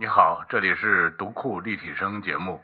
你好，这里是读库立体声节目。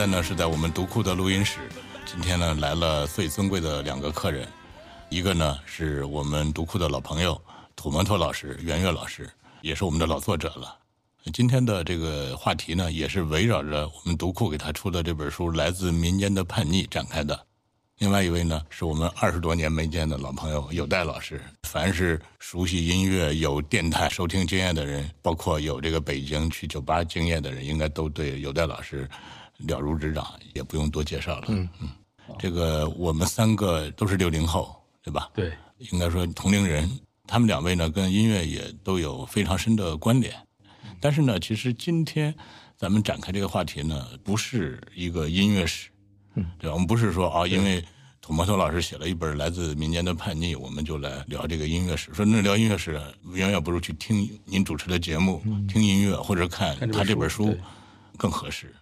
在呢是在我们读库的录音室。今天呢来了最尊贵的两个客人，一个呢是我们读库的老朋友土摩托老师袁岳老师，也是我们的老作者了。今天的这个话题呢，也是围绕着我们读库给他出的这本书《来自民间的叛逆》展开的。另外一位呢，是我们二十多年没见的老朋友有代老师。凡是熟悉音乐、有电台收听经验的人，包括有这个北京去酒吧经验的人，应该都对有代老师了如指掌，也不用多介绍了。嗯嗯，这个我们三个都是六零后，对吧？对，应该说同龄人。他们两位呢，跟音乐也都有非常深的关联。但是呢，其实今天咱们展开这个话题呢，不是一个音乐史，嗯，对吧？我们不是说啊，因为土摩托老师写了一本来自民间的叛逆，我们就来聊这个音乐史。说那聊音乐史，远远不如去听您主持的节目，听音乐或者看他这本书更合适。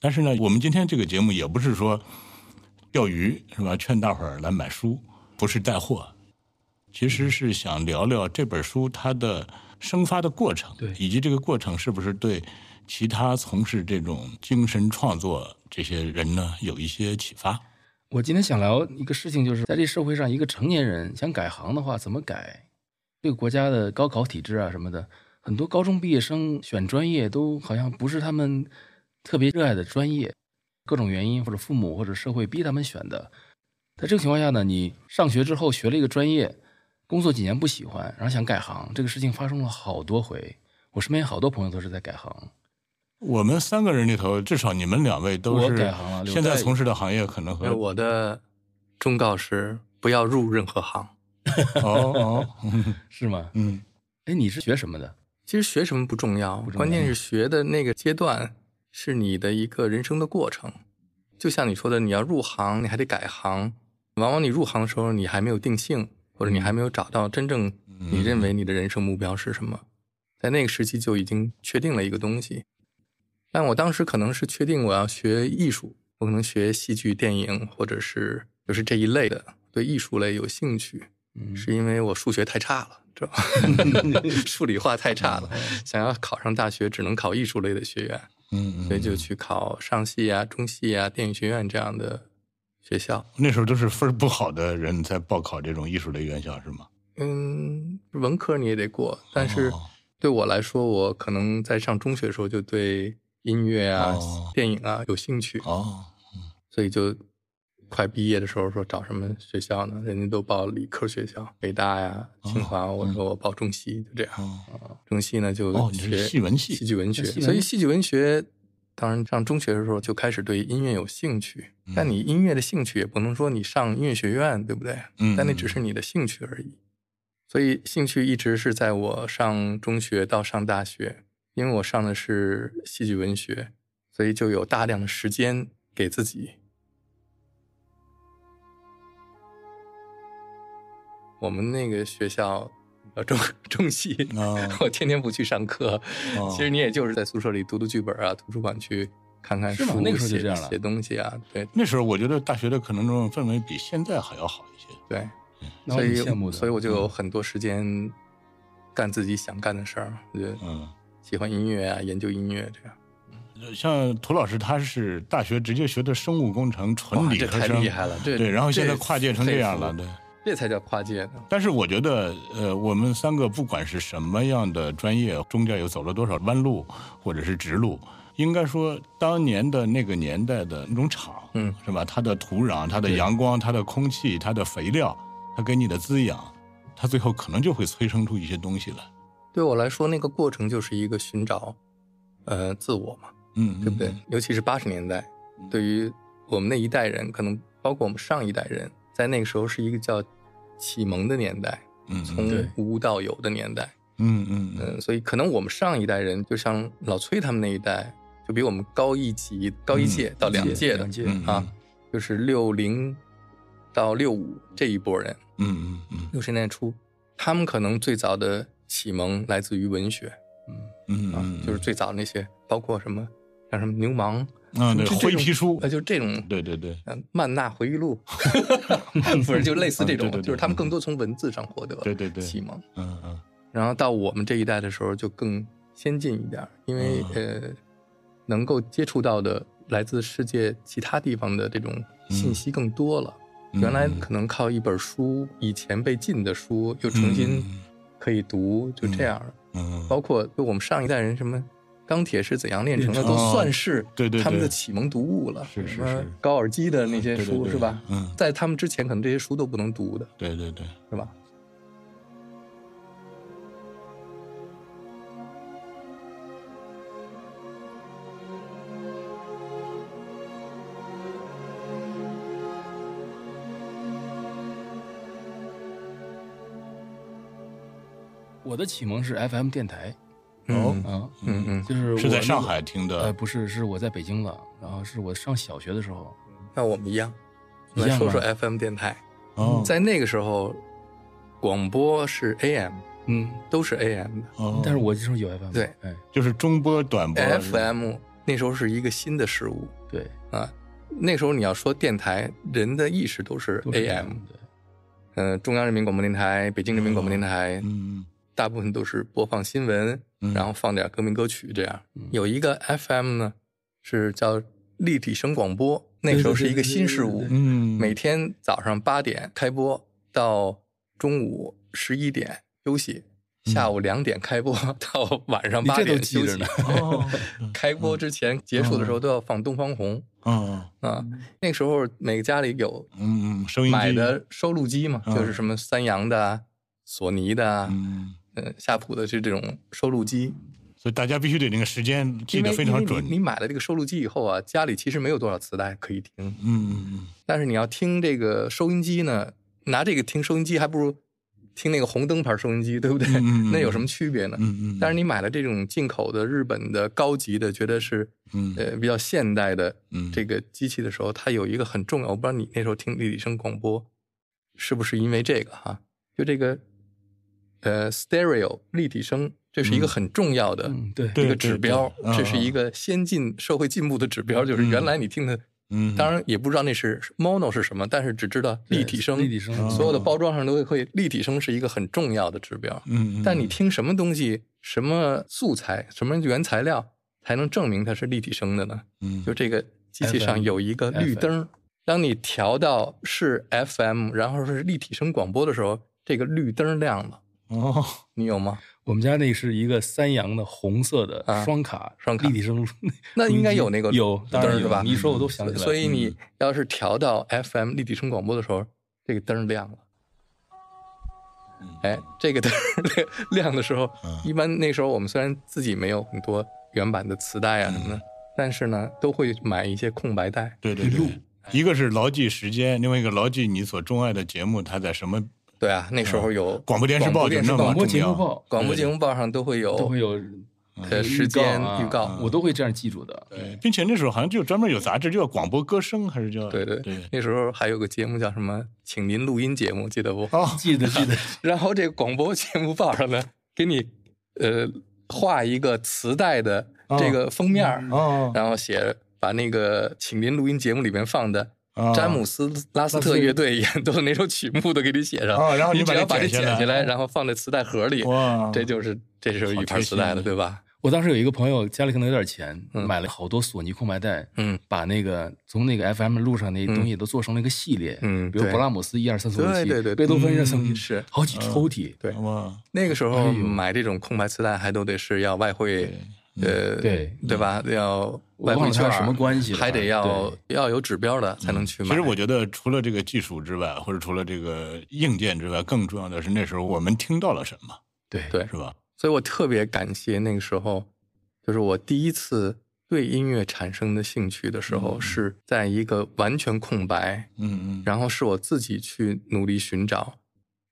但是呢，我们今天这个节目也不是说钓鱼是吧？劝大伙儿来买书，不是带货，其实是想聊聊这本书它的生发的过程，对以及这个过程是不是对其他从事这种精神创作这些人呢有一些启发。我今天想聊一个事情，就是在这社会上，一个成年人想改行的话，怎么改？这个国家的高考体制啊什么的，很多高中毕业生选专业都好像不是他们特别热爱的专业，各种原因或者父母或者社会逼他们选的。在这个情况下呢，你上学之后学了一个专业，工作几年不喜欢，然后想改行，这个事情发生了好多回。我身边好多朋友都是在改行，我们三个人里头，至少你们两位都是改行了现在从事的行业可能和呃，我的忠告是不要入任何行。哦 是吗？嗯哎，你是学什么的？其实学什么不重要，重要关键是学的那个阶段是你的一个人生的过程。就像你说的，你要入行，你还得改行。往往你入行的时候，你还没有定性，或者你还没有找到真正你认为你的人生目标是什么，在那个时期就已经确定了一个东西。但我当时可能是确定我要学艺术，我可能学戏剧、电影，或者是就是这一类的，对艺术类有兴趣。嗯是因为我数学太差了，知道吧？数理化太差了，想要考上大学只能考艺术类的学院，嗯嗯，所以就去考上戏啊、中戏啊、电影学院这样的学校。那时候都是分儿不好的人才报考这种艺术类院校是吗？嗯，文科你也得过，但是哦。对我来说，我可能在上中学的时候就对音乐啊、哦。电影啊有兴趣，哦，所以就快毕业的时候说找什么学校呢？人家都报理科学校，北大呀、清华，我说我报中戏，就这样。哦中戏呢就学戏文系戏剧文学，所以戏剧文学，当然上中学的时候就开始对音乐有兴趣。但你音乐的兴趣也不能说你上音乐学院，对不对？嗯但那只是你的兴趣而已。所以兴趣一直是在我上中学到上大学，因为我上的是戏剧文学，所以就有大量的时间给自己。我们那个学校，呃，中 中戏，哦我天天不去上课，哦其实你也就是在宿舍里读读剧本啊，图书馆去看看书，是吗那个时候就写这样了写东西啊，对那时候我觉得大学的可能这种氛围比现在还要好一些。对，所以羡慕。所以我就有很多时间干自己想干的事儿，嗯，喜欢音乐啊，研究音乐这样。像涂老师他是大学直接学的生物工程，纯理科生，厉害了，对对，然后现在跨界成这样了，对。这才叫跨界呢。但是我觉得，呃，我们三个不管是什么样的专业，中间有走了多少弯路，或者是直路，应该说当年的那个年代的那种场，嗯，是吧？它的土壤、它的阳光、它的空气、它的肥料，它给你的滋养，它最后可能就会催生出一些东西来。对我来说，那个过程就是一个寻找，呃，自我嘛，嗯，对不对？尤其是八十年代，对于我们那一代人，可能包括我们上一代人，在那个时候是一个叫启蒙的年代，嗯，从无到有的年代。嗯嗯嗯。嗯，所以可能我们上一代人，就像老崔他们那一代，就比我们高一级、高一届到两届的两届嗯啊，就是六零到六五这一波人，嗯嗯嗯。六十年代初，他们可能最早的启蒙来自于文学嗯，嗯嗯，就是最早那些，包括什么像什么牛虻啊，对，灰皮书呃，，就这种对对对，呃曼纳回忆录，不是就类似这种就是他们更多从文字上获得对对对启蒙。嗯嗯然后到我们这一代的时候就更先进一点，因为、嗯呃，能够接触到的来自世界其他地方的这种信息更多了。嗯原来可能靠一本书，以前被禁的书又重新可以读，就这样。嗯，包括就我们上一代人什么。钢铁是怎样炼成的？都算是对对对他们的启蒙读物了。是是是高尔基的那些书是吧？嗯，在他们之前，可能这些书都不能读的，对对对，是吧？我的启蒙是 FM 电台哦嗯啊，嗯嗯。就是我那个是在上海听呃，的，不是，是我在北京了，然后是我上小学的时候，那我们一样，来说说 FM 电台。哦，在那个时候，广播是 AM，嗯，都是 AM 的。哦。但是我那时候有 FM，对。哎，就是中波、短波 FM 那时候是一个新的事物。对，啊。那时候你要说电台，人的意识都是都是 AM，对，嗯、中央人民广播电台、北京人民广播电台，嗯大部分都是播放新闻，嗯。然后放点革命歌曲这样。嗯。有一个 FM 呢，是叫立体声广播，那时候是一个新事物每天早上八点开播，到中午十一点休息，下午两点开播，到晚上八点休息记着呢。哦，开播之前结束的时候都要放东方红。嗯啊。那个时候每个家里有嗯嗯，收音机。买的收录机嘛，嗯。就是什么三洋的啊、索尼的啊、嗯，呃夏普的，是这种收录机。所以大家必须得那个时间记得非常准。你你买了这个收录机以后啊，家里其实没有多少磁带可以听，嗯嗯但是你要听这个收音机呢，拿这个听收音机还不如听那个红灯牌收音机，对不对？嗯嗯嗯 那有什么区别呢？嗯嗯，但是你买了这种进口的日本的高级的，觉得是嗯呃比较现代的嗯这个机器的时候，它有一个很重要，我不知道你那时候听立体声广播是不是因为这个哈？就这个呃 stereo 立体声，这是一个很重要的嗯，对，一个指标，这是一个先进社会进步的指标，就是原来你听的。嗯，当然也不知道那是 mono 是什么，但是只知道立体声，立体声，所有的包装上都会会立体声是一个很重要的指标。嗯，嗯，但你听什么东西、什么素材、什么原材料，才能证明它是立体声的呢？嗯就这个机器上有一个绿灯，当你调到是 FM，然后是立体声广播的时候，这个绿灯亮了。哦，你有吗？我们家那是一个三洋的红色的啊双卡双卡立体声，那应该有那个有，当然有吧你一说我都想起来了。所以你嗯要是调到 FM 立体声广播的时候，这个灯亮了。哎，这个灯亮亮的时候，嗯一般那时候我们虽然自己没有很多原版的磁带啊什么的，但是呢，都会买一些空白带。对对对，一个是牢记时间，另外一个牢记你所钟爱的节目它在什么对啊，那时候有广播电视报就那么广播节目报广播节目报上都会有都会有呃时间啊预告。我都会这样记住的。对，并且那时候好像就专门有杂志，就叫广播歌声，还是叫对对对那时候还有个节目叫什么“请您录音节目”，记得不？哦，记得记 得，然后这个广播节目报上呢，给你呃画一个磁带的这个封面然后写把那个请您录音节目里面放的哦詹姆斯拉斯特乐队演奏的哪首曲目都给你写上，哦然后你把它你只要把这剪下来然后放在磁带盒里，哇，这就是这就是一盘磁带了，对吧？我当时有一个朋友家里可能有点钱，嗯买了好多索尼空白带，嗯把那个从那个 FM 路上那东西都做成了一个系列，嗯比如勃拉姆斯一二三四五六七，对对对贝多芬一二嗯三四五七，是好几抽屉，对哇，那个时候买这种空白磁带还都得是要外汇，呃，对对吧？要外汇券什么关系还得要要有指标的才能去买。其实我觉得除了这个技术之外，或者除了这个硬件之外，更重要的是那时候我们听到了什么，对对是吧？所以我特别感谢那个时候，就是我第一次对音乐产生的兴趣的时候，嗯是在一个完全空白，嗯嗯，然后是我自己去努力寻找，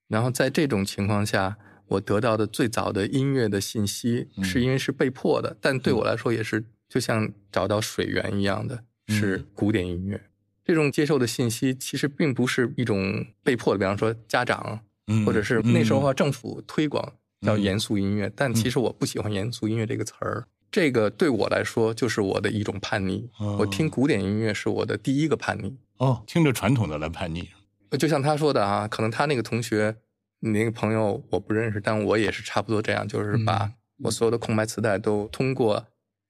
然后在这种情况下，我得到的最早的音乐的信息，嗯是因为是被迫的，但对我来说也是就像找到水源一样的，是嗯古典音乐。这种接受的信息其实并不是一种被迫的，比方说家长嗯或者是那时候啊政府推广叫嗯严肃音乐，但其实我不喜欢严肃音乐这个词儿。这个对我来说就是我的一种叛逆。哦我听古典音乐是我的第一个叛逆。哦，听着传统的来叛逆，就像他说的啊，可能他那个同学，你那个朋友我不认识，但我也是差不多这样，就是把嗯我所有的空白磁带都通过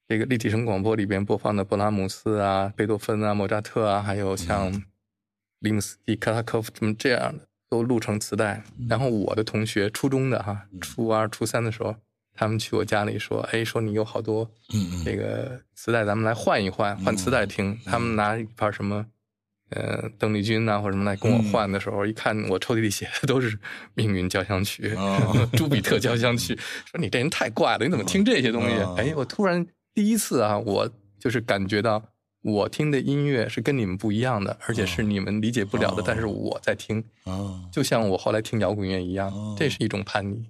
这个立体声广播里边播放的勃拉姆斯啊、贝多芬啊、莫扎特啊，还有像里姆斯基、克拉科夫这么这样的，都录成磁带。然后我的同学，初中的哈，初二、初三的时候，他们去我家里说，哎，说你有好多嗯嗯这个磁带，咱们来换一换，换磁带听。他们拿一盘什么，呃，邓丽君呐、或者什么来跟我换的时候，一看我抽屉里写的都是《命运交响曲》哦。朱比特交响曲，说你这人太怪了，你怎么听这些东西？哦。哎，我突然第一次啊，我就是感觉到我听的音乐是跟你们不一样的，而且是你们理解不了的，哦。但是我在听，哦，就像我后来听摇滚乐一样，哦。这是一种叛逆。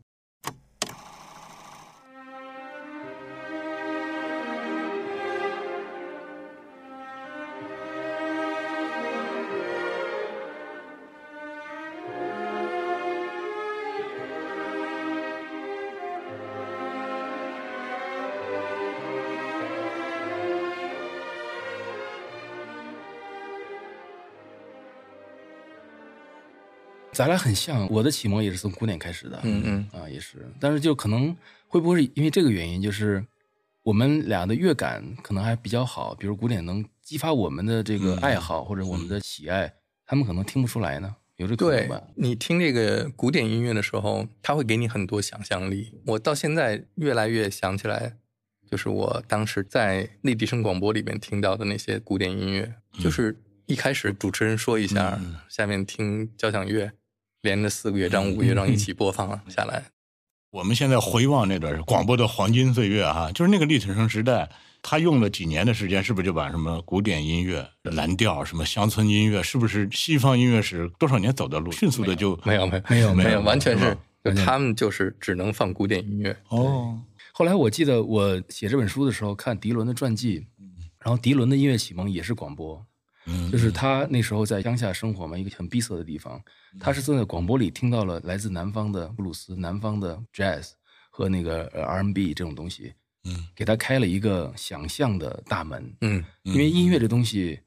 咱俩很像，我的启蒙也是从古典开始的，嗯嗯。啊，也是，但是就可能会不会是因为这个原因，就是我们俩的乐感可能还比较好，比如古典能激发我们的这个嗯爱好、或者我们的喜爱，他们可能听不出来呢，有这可能对吧？你听这个古典音乐的时候，它会给你很多想象力。我到现在越来越想起来，就是我当时在内地声广播里面听到的那些古典音乐，就是一开始主持人说一下，嗯。下面听交响乐，连着四个乐章、五个乐章一起播放下来。我们现在回望那段广播的黄金岁月哈，就是那个立体声时代，他用了几年的时间，是不是就把什么古典音乐、蓝调、什么乡村音乐，是不是西方音乐史多少年走的路，迅速的就没有没有没有没有，完全是就他们就是只能放古典音乐。哦，后来我记得我写这本书的时候看迪伦的传记，然后迪伦的音乐启蒙也是广播，嗯，就是他那时候在乡下生活嘛，一个很闭塞的地方，他是在广播里听到了来自南方的布鲁斯、南方的 jazz 和那个呃 R&B 这种东西，嗯，给他开了一个想象的大门。嗯。因为音乐这东西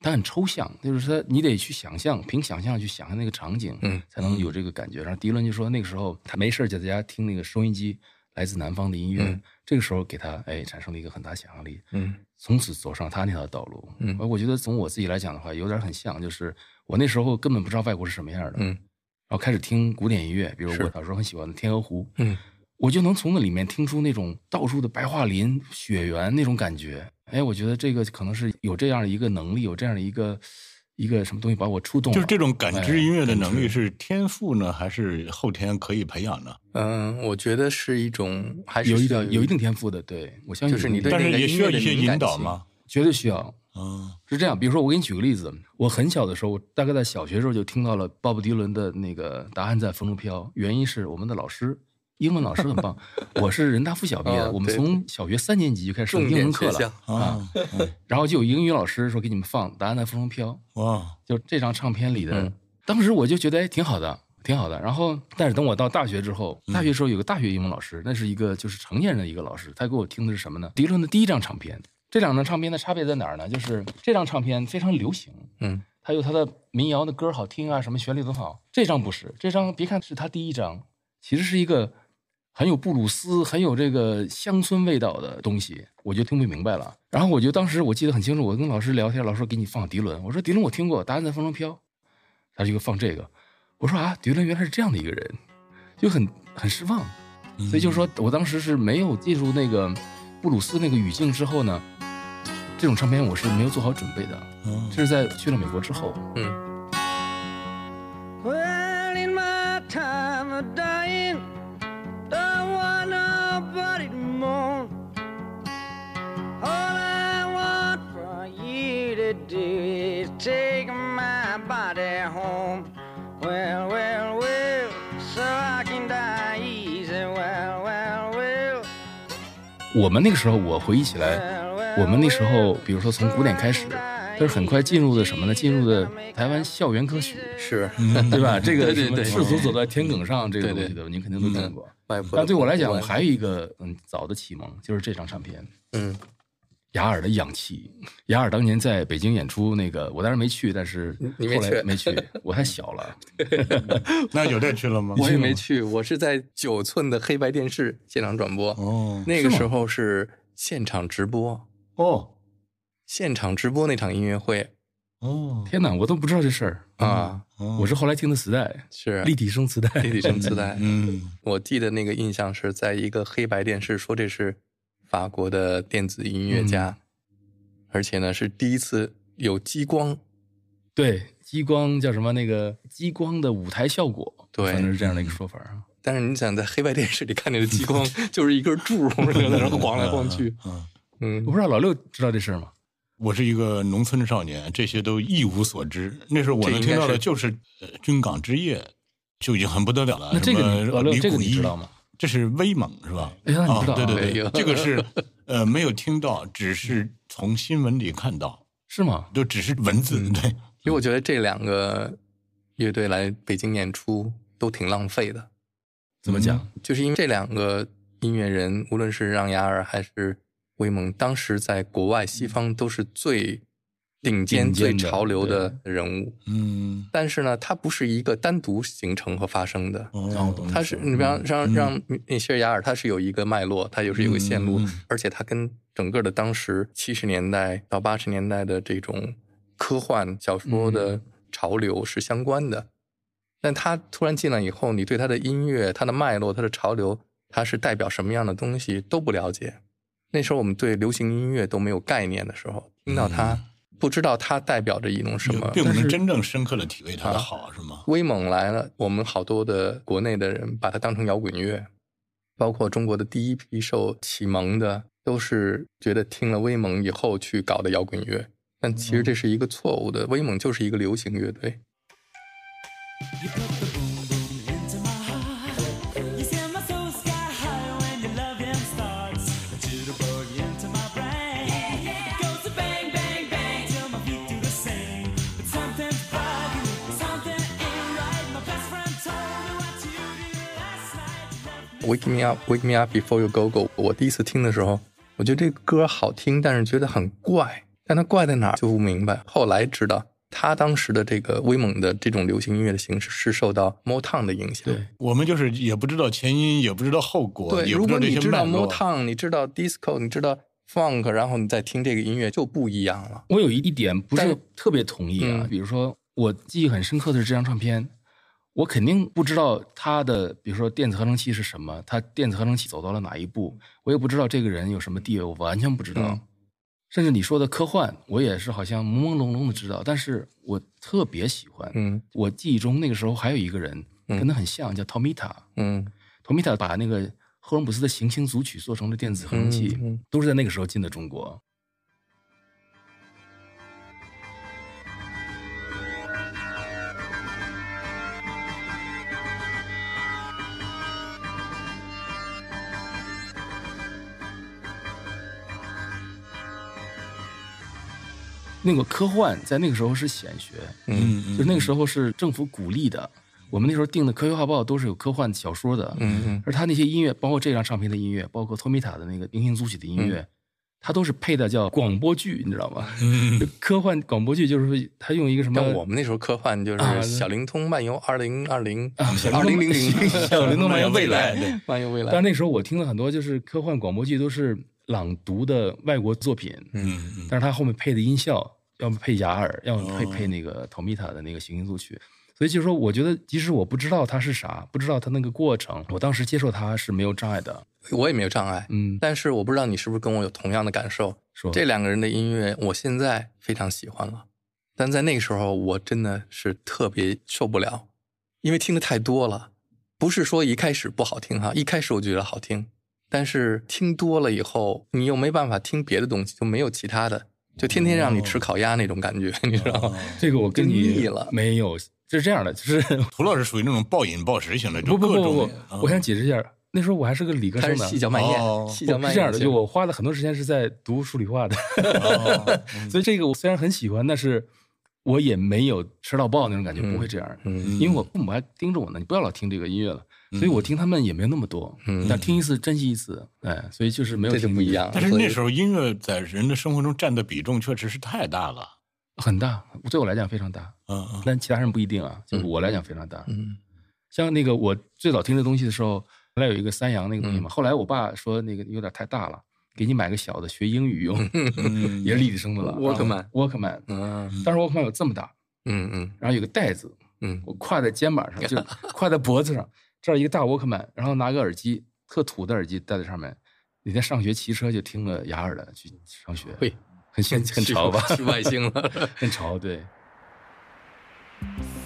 它很抽象，就是说你得去想象，凭想象去想象那个场景，嗯，才能有这个感觉。然后迪伦就说那个时候他没事就在家听那个收音机，来自南方的音乐，嗯这个时候给他哎产生了一个很大想象力。嗯从此走上他那条道路。嗯而我觉得从我自己来讲的话，有点很像，就是我那时候根本不知道外国是什么样的，嗯然后开始听古典音乐，比如我小时候很喜欢的《天鹅湖》，嗯我就能从那里面听出那种到处的白桦林、雪原那种感觉。哎，我觉得这个可能是有这样的一个能力，有这样的一个一个什么东西把我触动了。就是这种感知音乐的能力哎是天赋呢，还是后天可以培养呢？嗯，我觉得是一种还是有一点有一定天赋的，对我相信就是你有一定但是对那个音也需要一些引导吗？绝对需要。嗯是这样，比如说我给你举个例子，我很小的时候，我大概在小学时候就听到了鲍勃迪伦的那个《答案在风中飘》，原因是我们的老师，英文老师很棒。我是人大附小毕业的，哦我们从小学三年级就开始上英文课了啊，然后就有英语老师说给你们放《答案在风中飘》，哇，就这张唱片里的，嗯当时我就觉得哎挺好的，挺好的。然后，但是等我到大学之后，大学时候有个大学英文老师，那是一个就是成年人的一个老师，他给我听的是什么呢？迪伦的第一张唱片。这两张唱片的差别在哪儿呢？就是这张唱片非常流行，嗯它有它的民谣的歌好听啊，什么旋律很好。这张不是，这张别看是他第一张，其实是一个很有布鲁斯、很有这个乡村味道的东西，我就听不明白了。然后我就当时我记得很清楚，我跟老师聊天，老师说给你放迪伦，我说迪伦我听过，《答案在风中飘》，他就给我放这个，我说啊，迪伦原来是这样的一个人，就很很失望。所以就是说我当时是没有进入那个布鲁斯那个语境之后呢，这种唱片我是没有做好准备的。嗯这是在去了美国之后，嗯 take my body home. Well, well, well, so I can die easy. Well, well, well, 我们那个时候，我回忆起来.我们那时候，比如说从古典开始，但是很快进入的什么呢？进入的台湾校园歌曲，是，对吧？这个什么赤足走在田埂上，这个东西的，您肯定都听过。但对我来讲，骨我还有一个嗯早的启蒙，就是这张唱片。嗯，雅尔的氧气，雅尔当年在北京演出，那个我当时没去，但是你没去后来没去，我太小了。那有这去了吗？我也没去，我是在九寸的黑白电视现场转播，哦那个时候是现场直播，哦现场直播那场音乐会哦，天哪，我都不知道这事儿。啊，哦我是后来听的磁带，是立体声磁带。立体声磁带。嗯我记得那个印象是在一个黑白电视说这是法国的电子音乐家，而且呢是第一次有激光，对，激光叫什么？那个激光的舞台效果，对反正是这样的一个说法啊。但是你想在黑白电视里看见的激光 就是一根柱在那儿晃来晃去，嗯，嗯我不知道老六知道这事儿吗？我是一个农村少年，这些都一无所知。那时候我能听到的就是呃军港之夜，就已经很不得了了。那这个老六这个你知道吗？这是威猛是吧？哎呀你知道啊对对对，这个是 呃没有听到，只是从新闻里看到，是吗？就只是文字。嗯对，因为我觉得这两个乐队来北京演出都挺浪费的，怎么讲？就是因为这两个音乐人，无论是让雅尔还是威猛，当时在国外西方都是最顶尖、最潮流的人物。嗯，但是呢，它不是一个单独形成和发生的，哦，它是你比方让让米歇尔雅尔，它是有一个脉络，它就是有个线路，而且它跟整个的当时七十年代到八十年代的这种科幻小说的潮流是相关的。但他突然进来以后，你对他的音乐、他的脉络、他的潮流，他是代表什么样的东西都不了解。那时候我们对流行音乐都没有概念的时候，听到它，不知道它代表着一种什么。并不是真正深刻的体会它的好，是吗？威猛来了，我们好多的国内的人把它当成摇滚乐，包括中国的第一批受启蒙的，都是觉得听了威猛以后去搞的摇滚乐，但其实这是一个错误的，威猛就是一个流行乐队。Wake me up, wake me up before you go go。我第一次听的时候，我觉得这个歌好听，但是觉得很怪。但它怪在哪儿就不明白。后来知道，他当时的这个威猛的这种流行音乐的形式是受到 Motown 的影响。对，我们就是也不知道前因，也不知道后果，对，如果你知道 Motown，你知道 Disco，你知道 Funk，然后你再听这个音乐就不一样了。我有一点不是特别同意啊，嗯比如说我记忆很深刻的是这张唱片，我肯定不知道他的，比如说电子合成器是什么，他电子合成器走到了哪一步，我也不知道这个人有什么地位，我完全不知道。嗯甚至你说的科幻，我也是好像朦朦胧胧的知道，但是我特别喜欢。嗯我记忆中那个时候还有一个人嗯跟他很像，叫 Tomita。嗯 Tomita 把那个赫伦普斯的行星组曲做成了电子合成器，都是在那个时候进的中国。那个科幻在那个时候是显学，嗯嗯，就那个时候是政府鼓励的。我们那时候订的科学画报都是有科幻小说的，嗯嗯而他那些音乐，包括这张唱片的音乐，包括托米塔的那个《明星组曲》的音乐，它都是配的叫广播剧，你知道吗？嗯 科幻广播剧就是说，他用一个什么？但我们那时候科幻就啊是小灵通漫游二零二零二零零零小灵通漫游未来对漫游未来但。那时候我听了很多，就是科幻广播剧都是朗读的外国作品，嗯嗯但是他后面配的音效，要么配雅尔，要么配哦配那个 Tomita 的那个行星组曲。所以就是说，我觉得即使我不知道它是啥，不知道它那个过程，我当时接受它是没有障碍的。我也没有障碍，嗯，但是我不知道你是不是跟我有同样的感受。说这两个人的音乐，我现在非常喜欢了，但在那个时候，我真的是特别受不了，因为听的太多了。不是说一开始不好听哈，一开始我觉得好听，但是听多了以后，你又没办法听别的东西，就没有其他的，就天天让你吃烤鸭那种感觉，你知道吗？这个我跟你就腻了没有，是这样的，就是 涂老师属于那种暴饮暴食型的，就不不不不，我想解释一下，那时候我还是个理科生呢。细嚼慢咽，哦细嚼慢咽不是这样的，就我花了很多时间是在读数理化的，所以这个我虽然很喜欢，但是我也没有吃到爆那种感觉，不会这样。嗯因为我父母还盯着我呢，你不要老听这个音乐了，所以我听他们也没有那么多，嗯但听一次珍惜一次，哎，所以就是没有这就不一样。但是那时候音乐在人的生活中占的比重确实是太大了。很大，对我来讲非常大，嗯嗯但其他人不一定啊，就是我来讲非常大。嗯像那个我最早听这东西的时候，原来有一个三洋那个东西嗯嘛，后来我爸说那个有点太大了，给你买个小的学英语用，嗯也是立体声的了。沃克曼啊沃克曼，嗯当时沃克曼有这么大，嗯嗯然后有个袋子，嗯我挎在肩膀上，就挎在脖子上，这儿一个大沃克曼，然后拿个耳机，特土的耳机戴在上面。那天上学骑车就听个雅尔的去上学，会很现 很潮吧？去外星了。很潮，对。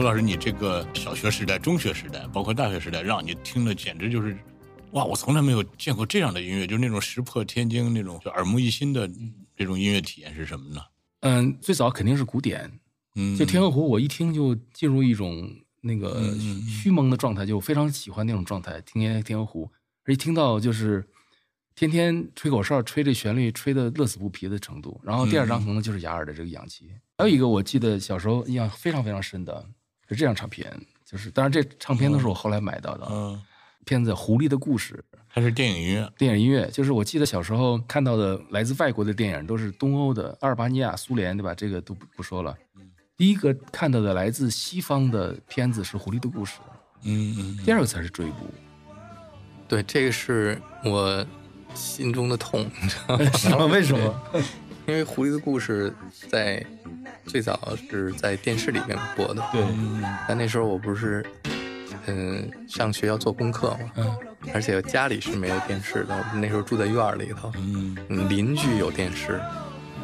涂老师，你这个小学时代、中学时代，包括大学时代，让你听的简直就是，哇！我从来没有见过这样的音乐，就是那种石破天惊、那种就耳目一新的这种音乐体验是什么呢？嗯，最早肯定是古典，嗯，就天鹅湖，我一听就进入一种那个虚蒙的状态，就非常喜欢那种状态。听天天鹅湖，而且听到就是天天吹口哨，吹这旋律，吹的乐此不疲的程度。然后第二张可能就是雅尔的这个氧气。还有一个我记得小时候印象非常非常深的是这张唱片，就是当然这唱片都是我后来买到的，嗯，片子《狐狸的故事》。它是电影音乐，电影音乐，就是我记得小时候看到的来自外国的电影都是东欧的，阿尔巴尼亚、苏联，对吧？这个都不不说了。第一个看到的来自西方的片子是《狐狸的故事嗯嗯》，第二个才是《追捕对，这个是我心中的痛，你知道吗？为什么？因为《狐狸的故事》在最早是在电视里面播的，对，但那时候我不是，嗯、上学要做功课嘛，嗯，而且家里是没有电视的，我们那时候住在院儿里头，嗯嗯，邻居有电视，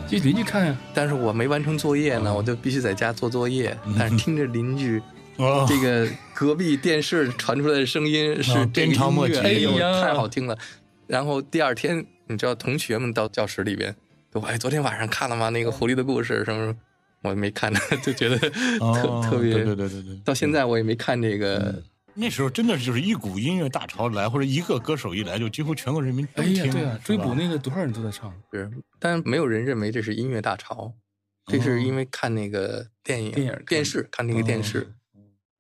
去邻居看呀。但是我没完成作业呢，我就必须在家做作业，但是听着邻居。哦，这个隔壁电视传出来的声音是哦这个音乐，哎呦，太好听了。然后第二天，你知道同学们到教室里边都哎，昨天晚上看了吗？那个狐狸的故事什么什么，我没看呢，就觉得特、哦特别。对对对对对到现在我也没看这个。那时候真的就是一股音乐大潮来，或者一个歌手一来，就几乎全国人民都哎呀，听。对啊，追捕那个多少人都在唱。是，但没有人认为这是音乐大潮，这是因为看那个电影、电影电视看那个电视。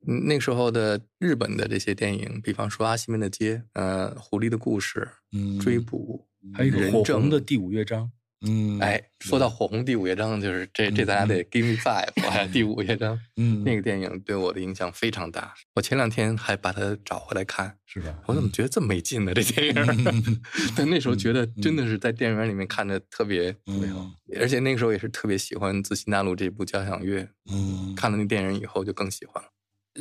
嗯，那时候的日本的这些电影，比方说《阿西门的街》、呃，《狐狸的故事》、嗯追捕，还有一个火红的第五乐章，嗯，哎，说到火红第五乐章，就是这这咱俩得 give me five，哎，第五乐章嗯，那个电影对我的影响非常大。我前两天还把它找回来看，是吧？我怎么觉得这么没劲呢？这电影，但那时候觉得真的是在电影院里面看着特别特别好，而且那个时候也是特别喜欢《自西纳路》这部交响乐。嗯，看了那电影以后就更喜欢了。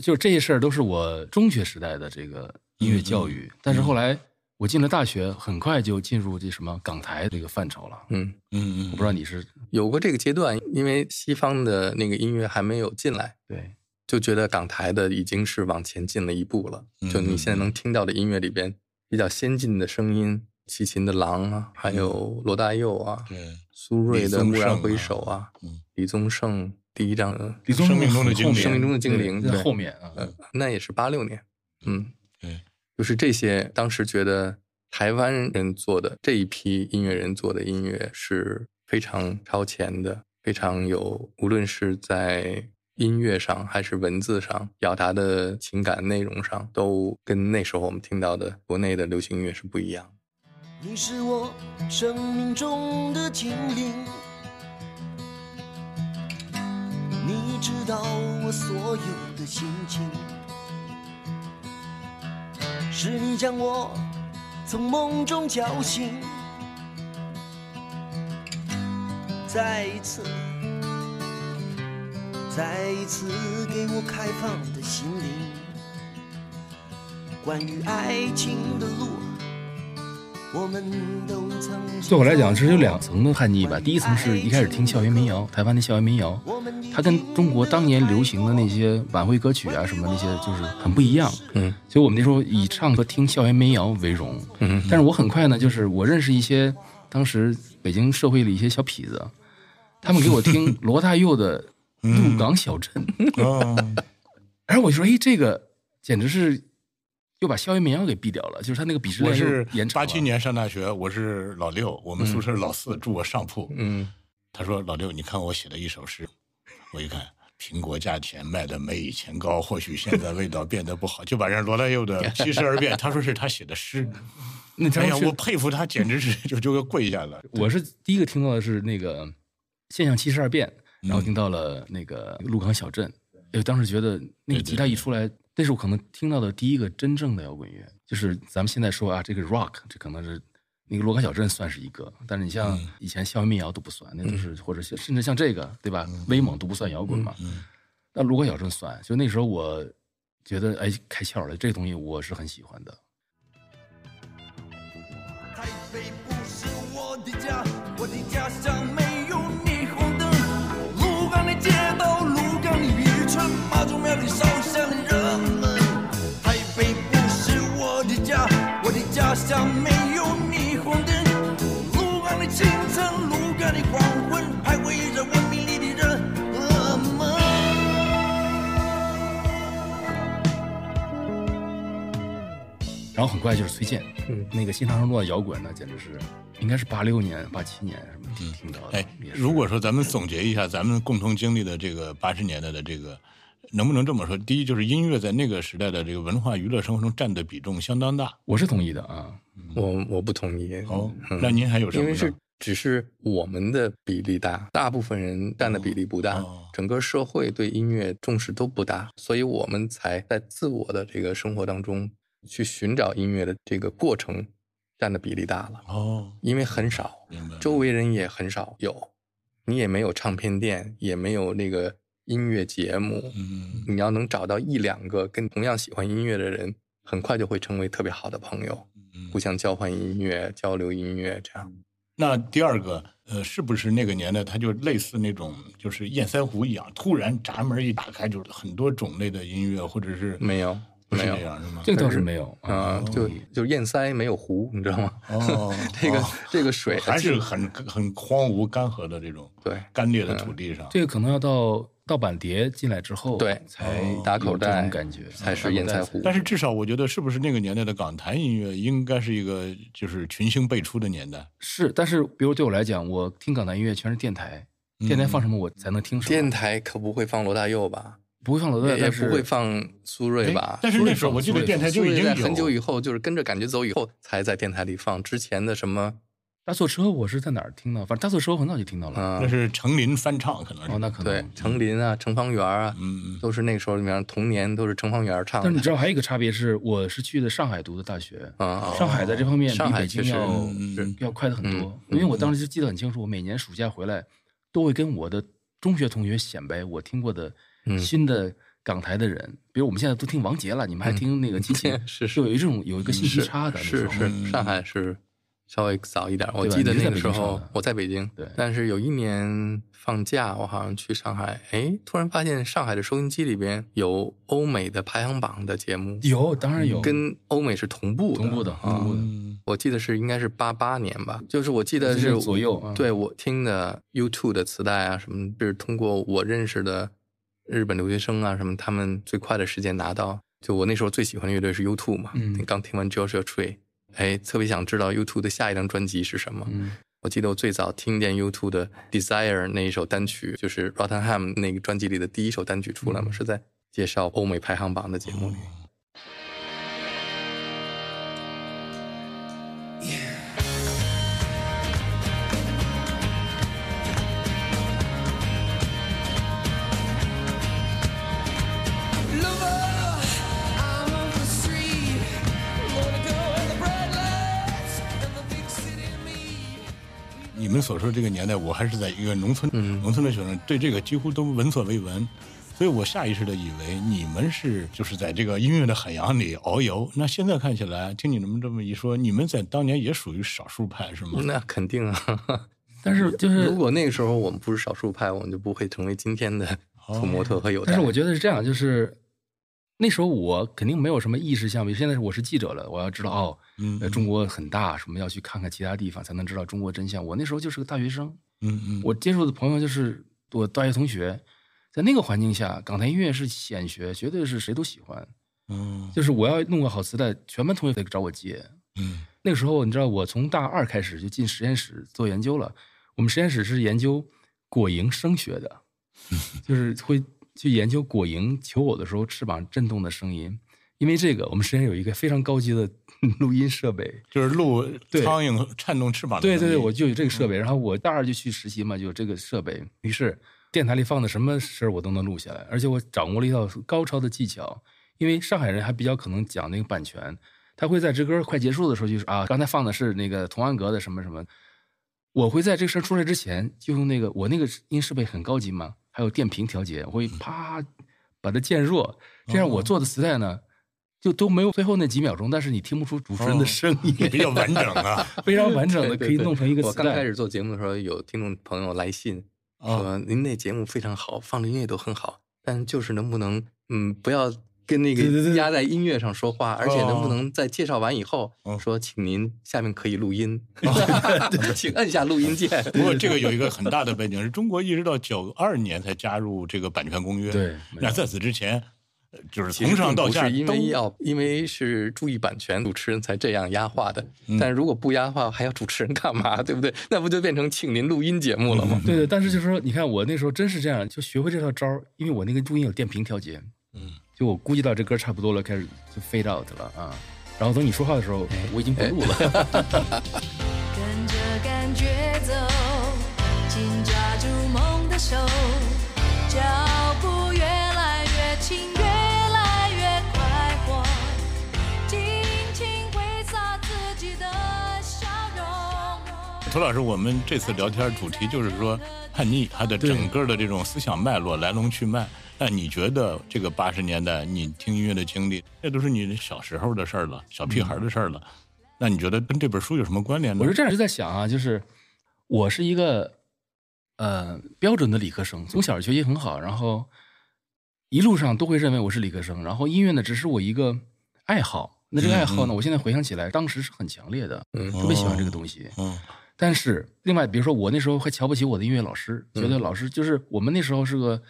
就这些事儿都是我中学时代的这个音乐教育，但是后来我进了大学，很快就进入这什么港台这个范畴了。嗯，嗯嗯，我不知道你是。有过这个阶段，因为西方的那个音乐还没有进来，对。就觉得港台的已经是往前进了一步了。嗯。就你现在能听到的音乐里边比较先进的声音，齐秦的《狼》啊，还有罗大佑啊，对，苏芮的《蓦然回首》啊嗯，李宗盛第一张呃李宗盛生命中的后面精灵生命中的精灵对在后面啊，呃，那也是八六年，嗯，对，就是这些，当时觉得台湾人做的这一批音乐人做的音乐是非常超前的，非常有，无论是在音乐上还是文字上表达的情感内容上，都跟那时候我们听到的国内的流行音乐是不一样。你是我生命中的精灵，你知道我所有的心情，是你将我从梦中叫醒，再一次，再一次给我开放的心灵。关于爱情的路，对我来讲，是有两层的叛逆吧。第一层是一开始听校园民谣，台湾的校园民谣，它跟中国当年流行的那些晚会歌曲啊什么那些就是很不一样。嗯，所以我们那时候以唱和听校园民谣为荣。嗯，但是我很快呢，就是我认识一些当时北京社会的一些小痞子，他们给我听 罗大佑的《鹿港小镇》，哦，然后我就说，哎，这个简直是又把校园民谣给毙掉了，就是他那个鄙视链我是八七年上大学，我是老六，我们宿舍老四住我上铺。嗯，他说：“老六，你看我写的一首诗。”我一看，苹果价钱卖的没以前高，或许现在味道变得不好，就把人罗大佑的《七十二变》，他说是他写的诗。那张哎呀，我佩服他，简直是就就要跪下了。我是第一个听到的是那个《现象七十二变》，然后听到了那个《鹿港小镇》，哎，当时觉得那个吉他一出来，那是我可能听到的第一个真正的摇滚乐。就是咱们现在说啊，这个 rock，这可能是那个《鹿港小镇》算是一个，但是你像以前校园民谣都不算，那都是或者是甚至像这个对吧，威猛都不算摇滚嘛。那《鹿港小镇》算，就那时候我觉得哎开窍了，这个东西我是很喜欢的。台北不是我的家，我的家乡没有霓虹灯。鹿港的街道，鹿港的渔村，妈祖庙里烧我的家乡没有霓虹灯。鹿港的清晨，鹿港的黄昏，徘徊着文明里的人们。然后很快就是崔健，嗯那个新唐人路的摇滚呢，简直是应该是八六年、八七年什么听听到的。哎如果说咱们总结一下咱们共同经历的这个八十年代的这个，能不能这么说？第一，就是音乐在那个时代的这个文化娱乐生活中占的比重相当大。我是同意的啊，我我不同意。哦嗯，那您还有什么？因为是只是我们的比例大，大部分人占的比例不大，哦整个社会对音乐重视都不大，所以我们才在自我的这个生活当中去寻找音乐的这个过程占的比例大了，哦，因为很少，明白。周围人也很少有，你也没有唱片店，也没有那个音乐节目，嗯，你要能找到一两个跟同样喜欢音乐的人，很快就会成为特别好的朋友，嗯。互相交换音乐、交流音乐这样。那第二个，呃，是不是那个年代它就类似那种就是堰塞湖一样，突然闸门一打开，就是很多种类的音乐，或者是没有，没有？这个倒是没有啊、就就是堰塞没有湖，你知道吗？哦 这个、哦这个水还是很很荒芜干涸的这种对干裂的土地上。这个可能要到盗版碟进来之后，对才打口这种感觉，才是堰塞湖。但是至少我觉得，是不是那个年代的港台音乐应该是一个就是群星辈出的年代？是，但是比如对我来讲，我听港台音乐全是电台，电台放什么我才能听什么。电台可不会放罗大佑吧？不会放罗大，也不会放苏芮吧哎？但是那时候我记得电台就已经在很久以后，就是跟着感觉走以后，才在电台里放。之前的什么大错车我是在哪儿听到？反正大错车我很早就听到了。啊那，是程琳翻唱，可能是。哦，那可能对，程琳啊，程方圆啊，嗯嗯都是那个时候里面童年都是程方圆唱的。但是你知道还有一个差别是，我是去的上海读的大学，啊，上海在这方面比上海确实北京要嗯要快的很多嗯。因为我当时就记得很清楚，我每年暑假回来都会跟我的中学同学显摆我听过的嗯新的港台的人，比如我们现在都听王杰了，你们还听那个齐秦，是是。就有一种有一个信息差的是。是，上海是稍微早一点。我记得那个时候我在北京，对。但是有一年放假，我好像去上海，哎，突然发现上海的收音机里边有欧美的排行榜的节目，有，当然有，跟欧美是同步的，同步的啊同步的。嗯我记得是应该是八八年吧，就是我记得是是左右啊对我听的 YouTube 的磁带啊什么，就是通过我认识的日本留学生啊什么，他们最快的时间拿到。就我那时候最喜欢的乐队是 U2 嘛，嗯刚听完 Joshua Tree，哎，特别想知道 U2 的下一张专辑是什么。嗯，我记得我最早听见 U2 的 Desire 那一首单曲，就是 Rottenham 那个专辑里的第一首单曲出来嗯嘛，是在介绍欧美排行榜的节目里。所说这个年代，我还是在一个农村，嗯农村的学生对这个几乎都闻所未闻。所以我下意识的以为你们是就是在这个音乐的海洋里遨游。那现在看起来，听你们这么一说，你们在当年也属于少数派是吗？那肯定啊。但是就是如果那个时候我们不是少数派，我们就不会成为今天的土模特和有代。但是我觉得是这样，就是那时候我肯定没有什么意识像，比如现在我是记者了，我要知道哦，中国很大，什么要去看看其他地方才能知道中国真相。我那时候就是个大学生，嗯嗯，我接触的朋友就是我大学同学，在那个环境下，港台音乐是显学，绝对是谁都喜欢。嗯就是我要弄个好磁带，全班同学得找我借。嗯那个时候，你知道，我从大二开始就进实验室做研究了。我们实验室是研究果蝇声学的，就是会去研究果蝇求偶的时候翅膀震动的声音。因为这个，我们实验有一个非常高级的录音设备。就是录苍蝇颤动翅膀的对对对，我就有这个设备。然后我大二就去实习嘛，就有这个设备。于是电台里放的什么声儿我都能录下来，而且我掌握了一套高超的技巧。因为上海人还比较可能讲那个版权，他会在这歌快结束的时候就说啊，刚才放的是那个童安格的什么什么。我会在这个声出来之前，就用那个我那个音设备很高级嘛，还有电平调节，我会啪把它渐弱，这样我做的磁带呢。就都没有最后那几秒钟，但是你听不出主持人的声音，比较完整啊。非常完整的，可以弄成一个磁带。我刚开始做节目的时候，有听众朋友来信啊说：“您那节目非常好，放的音乐都很好，但就是能不能嗯不要跟那个压在音乐上说话，而且能不能在介绍完以后哦说，请您下面可以录音 请按下录音键。不过这个有一个很大的背景，是中国一直到九二年才加入这个版权公约。对那在此之前，呃就是从上到下因为要因为是注意版权，主持人才这样压话的。嗯但如果不压话，还要主持人干嘛？对不对？那不就变成请您录音节目了吗？对对，但是就是说，你看我那时候真是这样，就学会这套招儿，因为我那个录音有电平调节，嗯，就我估计到这歌差不多了，开始就 fade out 了啊。然后等你说话的时候，我已经不录了。跟着感觉走，紧抓住梦的手，脚步越来越轻，越来越快活，尽情挥洒自己的笑容。涂老师，我们这次聊天主题就是说叛逆，它的整个的这种思想脉络、来龙去脉。那你觉得这个八十年代你听音乐的经历，那都是你小时候的事儿了，小屁孩的事儿了。那你觉得跟这本书有什么关联呢？我是这样就在想啊，就是我是一个呃标准的理科生，从小学习很好，然后一路上都会认为我是理科生，然后音乐呢只是我一个爱好。那这个爱好呢，我现在回想起来，当时是很强烈的，嗯特别喜欢这个东西。嗯但是另外，比如说我那时候还瞧不起我的音乐老师，觉得老师就是我们那时候是个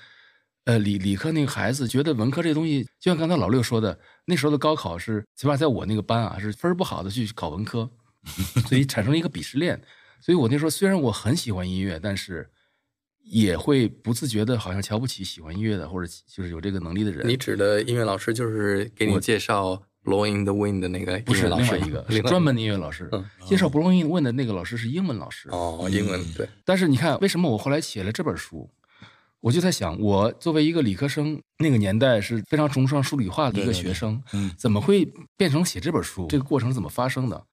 呃理理科那个孩子，觉得文科这东西，就像刚才老六说的，那时候的高考是起码在我那个班啊，是分儿不好的去考文科，所以产生了一个鄙视链。所以我那时候虽然我很喜欢音乐，但是也会不自觉的好像瞧不起喜欢音乐的或者就是有这个能力的人。你指的音乐老师就是给你我介绍《Blowing the Wind》的那个不是老师吗另外一个，是专门的音乐老师嗯。介绍 Blow in the Wind 的那个老师是英文老师。哦，英文嗯对，但是你看，为什么我后来写了这本书？我就在想，我作为一个理科生，那个年代是非常崇尚数理化的一个对对对学生，嗯怎么会变成写这本书？这个过程是怎么发生的？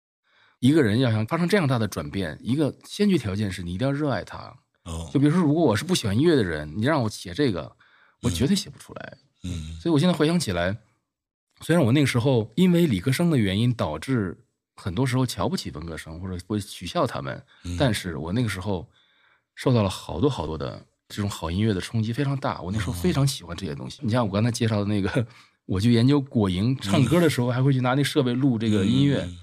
一个人要想发生这样大的转变，一个先决条件是你一定要热爱它。哦就比如说，如果我是不喜欢音乐的人，你让我写这个，我绝对写不出来。嗯所以我现在回想起来，虽然我那个时候因为理科生的原因导致很多时候瞧不起文科生或者会取笑他们，嗯但是我那个时候受到了好多好多的这种好音乐的冲击非常大。我那时候非常喜欢这些东西。你像我刚才介绍的那个，我去研究果蝇唱歌的时候，还会去拿那设备录这个音乐。嗯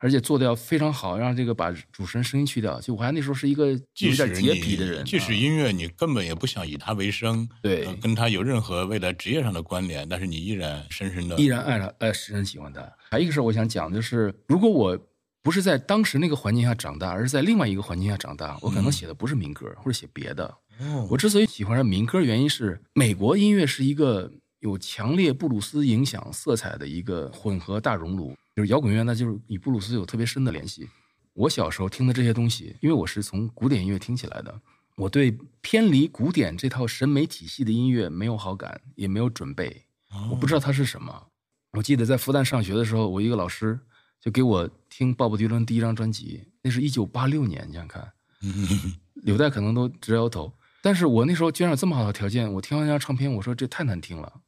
而且做的要非常好，让这个把主持人声音去掉。就我还那时候是一个即使有点洁癖的人，即使啊音乐你根本也不想以它为生，对呃跟它有任何未来职业上的关联，但是你依然深深的依然爱他，呃，深深喜欢他。还有一个事儿，我想讲，就是如果我不是在当时那个环境下长大，而是在另外一个环境下长大，我可能写的不是民歌，或者写别的。哦我之所以喜欢上民歌，原因是美国音乐是一个有强烈布鲁斯影响色彩的一个混合大熔炉，就是摇滚乐，那就是与布鲁斯有特别深的联系。我小时候听的这些东西，因为我是从古典音乐听起来的，我对偏离古典这套审美体系的音乐没有好感，也没有准备，我不知道它是什么。我记得在复旦上学的时候，我一个老师就给我听鲍勃迪伦第一张专辑，那是一九八六年，你想想看，嗯柳带可能都直摇头。但是我那时候居然有这么好的条件，我听完这张唱片，我说这太难听了。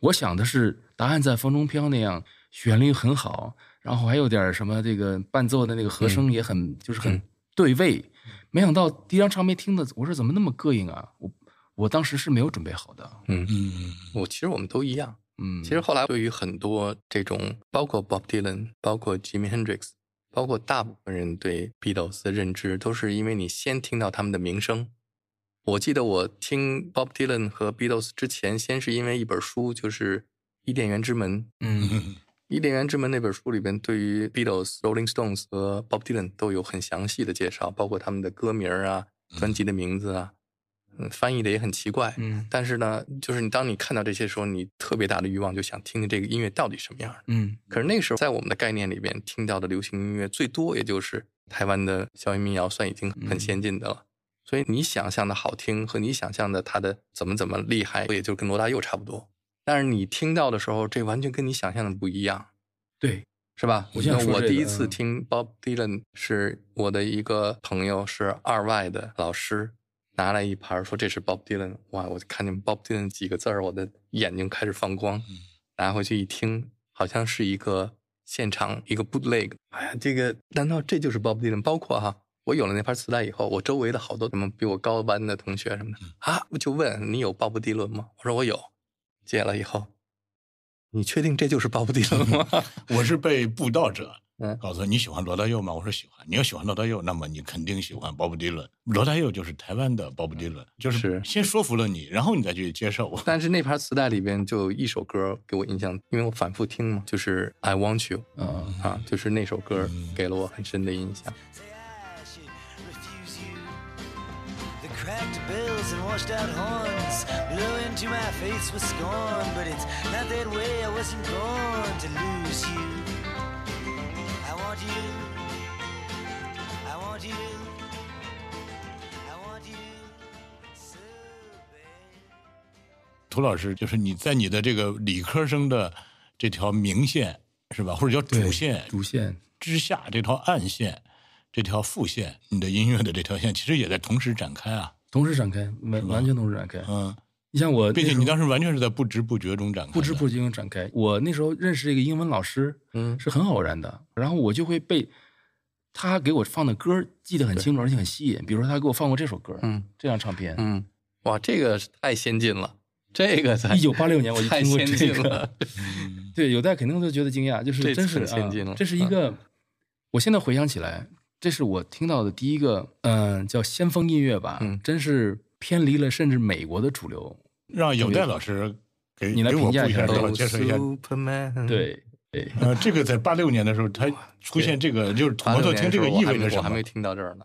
我想的是《答案在风中飘》那样，旋律很好，然后还有点什么这个伴奏的那个和声也很、就是很嗯对位。没想到第一张唱片听的，我说怎么那么膈应啊？我我当时是没有准备好的。嗯，嗯，我其实我们都一样。嗯，其实后来对于很多这种，包括 Bob Dylan，包括 Jimi Hendrix，包括大部分人对 Beatles 的认知，都是因为你先听到他们的名声。我记得我听 Bob Dylan 和 Beatles 之前，先是因为一本书，就是《伊甸园之门》。嗯嗯伊甸园之门那本书里边，对于 Beatles、Rolling Stones 和 Bob Dylan 都有很详细的介绍，包括他们的歌名啊、专辑的名字啊，嗯，翻译的也很奇怪。嗯但是呢，就是你当你看到这些时候，你特别大的欲望就想听听这个音乐到底什么样。嗯可是那个时候，在我们的概念里边，听到的流行音乐最多也就是台湾的校园民谣，算已经很先进的了。所以你想象的好听和你想象的它的怎么怎么厉害，也就跟罗大佑差不多。但是你听到的时候，这完全跟你想象的不一样。对，是吧？我想那我第一次嗯听 Bob Dylan 是我的一个朋友，是二外的老师，拿来一盘儿说这是 Bob Dylan，哇！我就看见 Bob Dylan 几个字儿，我的眼睛开始放光。拿回去一听，好像是一个现场一个 bootleg。哎呀，这个难道这就是 Bob Dylan？包括哈，我有了那盘磁带以后，我周围的好多什么比我高班的同学什么的啊，我就问你有 Bob Dylan 吗？我说我有，解了以后，你确定这就是鲍勃迪伦吗？我是被布道者嗯告诉你喜欢罗大佑吗？我说喜欢。你要喜欢罗大佑，那么你肯定喜欢鲍勃迪伦。罗大佑就是台湾的鲍勃迪伦，就是是先说服了你，然后你再去接受。但是那盘磁带里边就有一首歌给我印象，因为我反复听嘛，就是《I Want You》啊，啊，就是那首歌给了我很深的印象。I should refuse you. The cracked bills and washed out horns blow into my face with scorn, but it's not that way. I wasn't born to lose you. 涂老师，就是你在你的这个理科生的这条明线是吧，或者叫主线主线，之下这条暗线，这条副线，你的音乐的这条线其实也在同时展开啊。同时展开，完完全同时展开。嗯，你像我并且你当时完全是在不知不觉中展开，不知不觉中展开。我那时候认识这个英文老师，嗯是很偶然的，然后我就会被他给我放的歌记得很清楚，而且很吸引。比如说他给我放过这首歌，嗯这张唱片，嗯，哇，这个太先进了，这个才一九八六年我就太听过这个进了，。对，有代肯定都觉得惊讶，就是这真是很先进了啊这是一个，我现在回想起来，这是我听到的第一个，嗯、叫先锋音乐吧，嗯真是偏离了甚至美国的主流。让有代老师给你来评价一下给我 Oh, 介绍一下。Superman，对对，呃，这个在八六年的时候，它出现这个就是土八摩托听这个六年的时候我意味着什么我还没？听到这儿呢。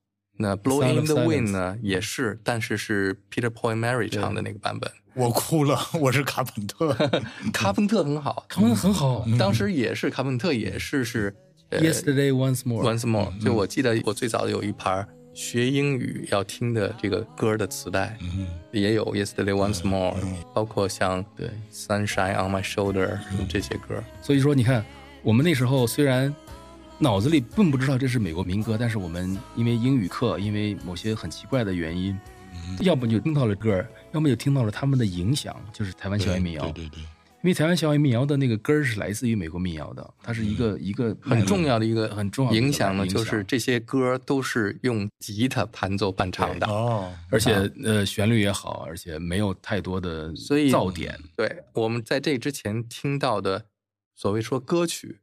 那《Blow Sound in the Wind》呢也是，但是是 Peter Paul and Mary 唱的那个版本。我哭了，我是卡本特。卡朋特很好，他们很好。当时也是卡朋特也是是呃 Yesterday once more，Once More，就我记得我最早有一盘学英语要听的这个歌的磁带，也有 Yesterday Once More，包括像对 Sunshine on My Shoulder 这些歌。所以说，你看，我们那时候虽然脑子里并不知道这是美国民歌，但是我们因为英语课，因为某些很奇怪的原因，要不就听到了歌儿，要么就听到了他们的影响，就是台湾校园民谣。对对对，因为台湾校园民谣的那个根儿是来自于美国民谣的，它是一个、一个很重要的一个很重要的影响呢，就是这些歌都是用吉他弹奏伴唱的，哦，而且、呃旋律也好，而且没有太多的所以噪点。对，我们在这之前听到的所谓说歌曲，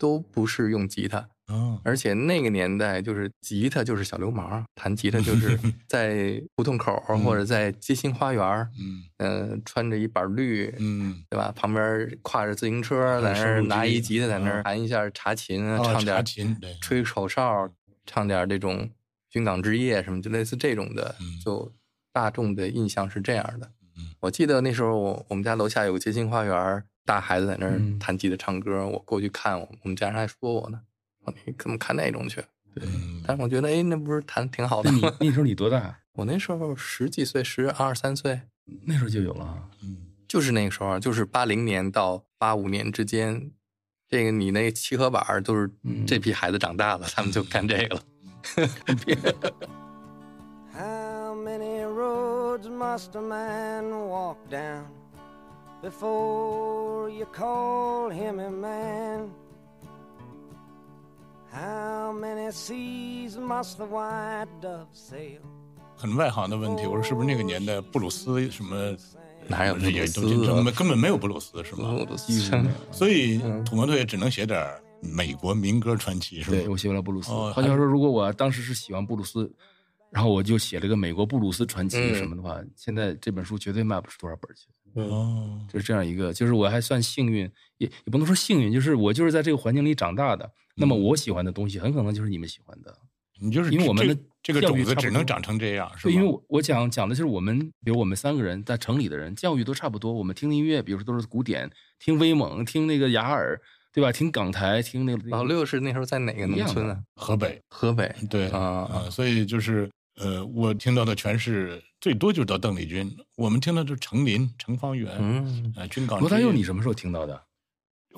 都不是用吉他，哦，而且那个年代就是吉他就是小流氓，弹吉他就 是在胡同口或者在街心花园儿，嗯。呃，穿着一板绿，嗯，对吧？旁边挎着自行车，在那拿一吉他，在那弹一下查琴唱点对。吹口哨，唱点这种军港之夜什么，就类似这种的嗯，就大众的印象是这样的嗯。我记得那时候我我们家楼下有个街心花园，大孩子在那儿嗯弹吉他唱歌，我过去看，我我们家人还说我呢，说你怎么看那种去？对但是我觉得，哎，那不是弹挺好的吗？那时候你多大？我那时候十几岁，十二三岁，那时候就有了嗯。就是那个时候，就是八零年到八五年之间，这个你那七合板儿都是嗯这批孩子长大了，他们就干这个了。How many roads must a man walk down before you call him a man? How many seas must the white dove sail? 很外行的问题，我说是不是那个年代布鲁斯什么哪有布鲁斯也都根本根本没有布鲁斯是吗？布鲁斯所以土摩托也只能写点美国民歌传奇是吧？对我写不了布鲁斯。哦换句话说，如果我当时是喜欢布鲁斯，然后我就写了个美国布鲁斯传奇嗯什么的话，现在这本书绝对卖不出多少本去。哦，就是这样一个，就是我还算幸运，也也不能说幸运，就是我就是在这个环境里长大的。那么我喜欢的东西，很可能就是你们喜欢的。你就是因为我们的这这个种子只能长成这样是吧？因为我我讲讲的就是我们，比如我们三个人在城里的人，教育都差不多。我们听音乐，比如说都是古典，听威猛，听那个雅尔，对吧？听港台，听那个老六是那时候在哪个农村啊？河北河北。对啊啊，所以就是呃，我听到的全是最多就是到邓丽君，我们听到的是程琳、程方圆，嗯，呃，军港罗大佑你什么时候听到的？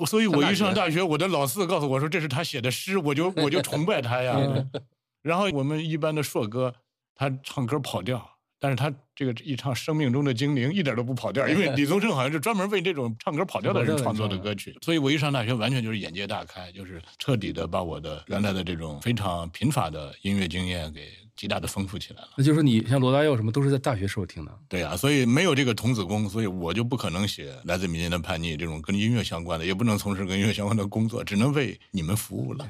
所以我一上大学，我的老四告诉我说这是他写的诗，我就我就崇拜他呀。然后我们一般的硕哥，他唱歌跑调，但是他这个一唱《生命中的精灵》一点都不跑调，因为李宗盛好像是专门为这种唱歌跑调的人创作的歌曲。所以我一上大学，完全就是眼界大开，就是彻底的把我的原来的这种非常贫乏的音乐经验给极大的丰富起来了。那就是说你像罗大佑什么都是在大学时候听的。对啊、所以没有这个童子功，所以我就不可能写《来自民间的叛逆》这种跟音乐相关的，也不能从事跟音乐相关的工作，只能为你们服务了。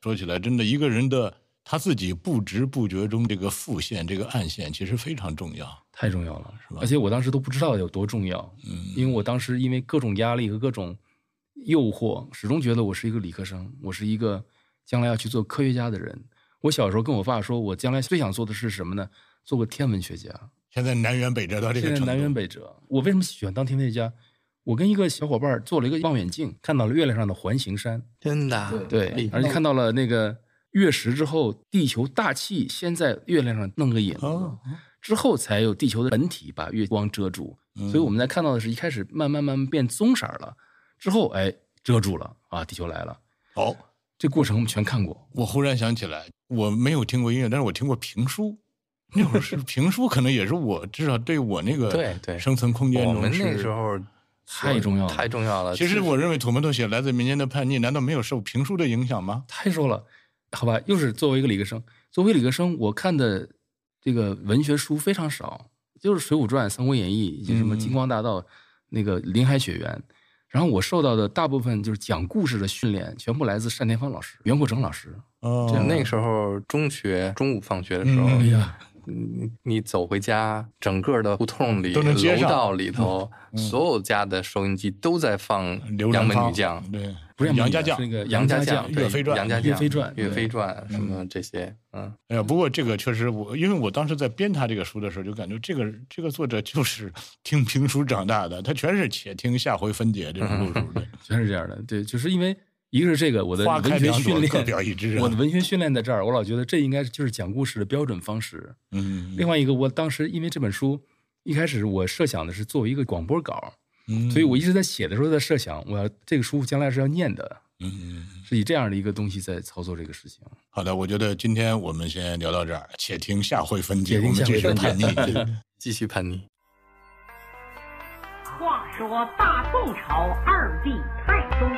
说起来，真的一个人的他自己不知不觉中这个副线、这个暗线，其实非常重要。太重要了，是吧而且我当时都不知道有多重要，嗯，因为我当时因为各种压力和各种诱惑，始终觉得我是一个理科生，我是一个将来要去做科学家的人。我小时候跟我爸说，我将来最想做的是什么呢？做个天文学家。现在南辕北辙到这个程度，现在南辕北辙。我为什么喜欢当天文学家？我跟一个小伙伴做了一个望远镜，看到了月亮上的环形山，真的啊，对哎，而且看到了那个月食之后，地球大气先在月亮上弄个影子，哦之后才有地球的本体把月光遮住。嗯所以我们在看到的是一开始慢慢慢慢变棕色了，之后哎遮住了啊，地球来了。好，这过程我们全看过。我忽然想起来，我没有听过音乐，但是我听过评书。那会儿是评书，可能也是我至少对我那个对对生存空间中我们那是时候太重要了太重要了。其实我认为土门头写《来自民间的叛逆》，难道没有受评书的影响吗？太说了，好吧，又是作为一个理科生，作为理科生，我看的这个文学书非常少，就是《水浒传》《三国演义》以及什么《嗯金光大道》那个《林海雪原》，然后我受到的大部分就是讲故事的训练，全部来自单田芳老师、袁国成老师。哦就那个时候中学中午放学的时候，嗯哎呀，你你走回家，整个的胡同里、都能接上楼道里头，所有家的收音机都在放《杨门女将》。对，不是杨家将是那个杨家将、岳飞传岳杨家将、飞传岳飞传什么这些，嗯，哎呀，不过这个确实我，因为我当时在编他这个书的时候，就感觉这个这个作者就是听评书长大的，他全是且听下回分解这种路数的。全是这样的。对，就是因为一个是这个我的文学，训练，表一枝啊。我的文学训练在这儿，我老觉得这应该就是讲故事的标准方式。嗯，另外一个，我当时因为这本书一开始我设想的是作为一个广播稿，嗯所以我一直在写的时候在设想，我要这个书将来是要念的，嗯，是以这样的一个东西在操作这个事情。好的，我觉得今天我们先聊到这儿，且听下回分解，且听我们继下回分解续叛逆。继续叛逆。话说大宋朝二帝太宗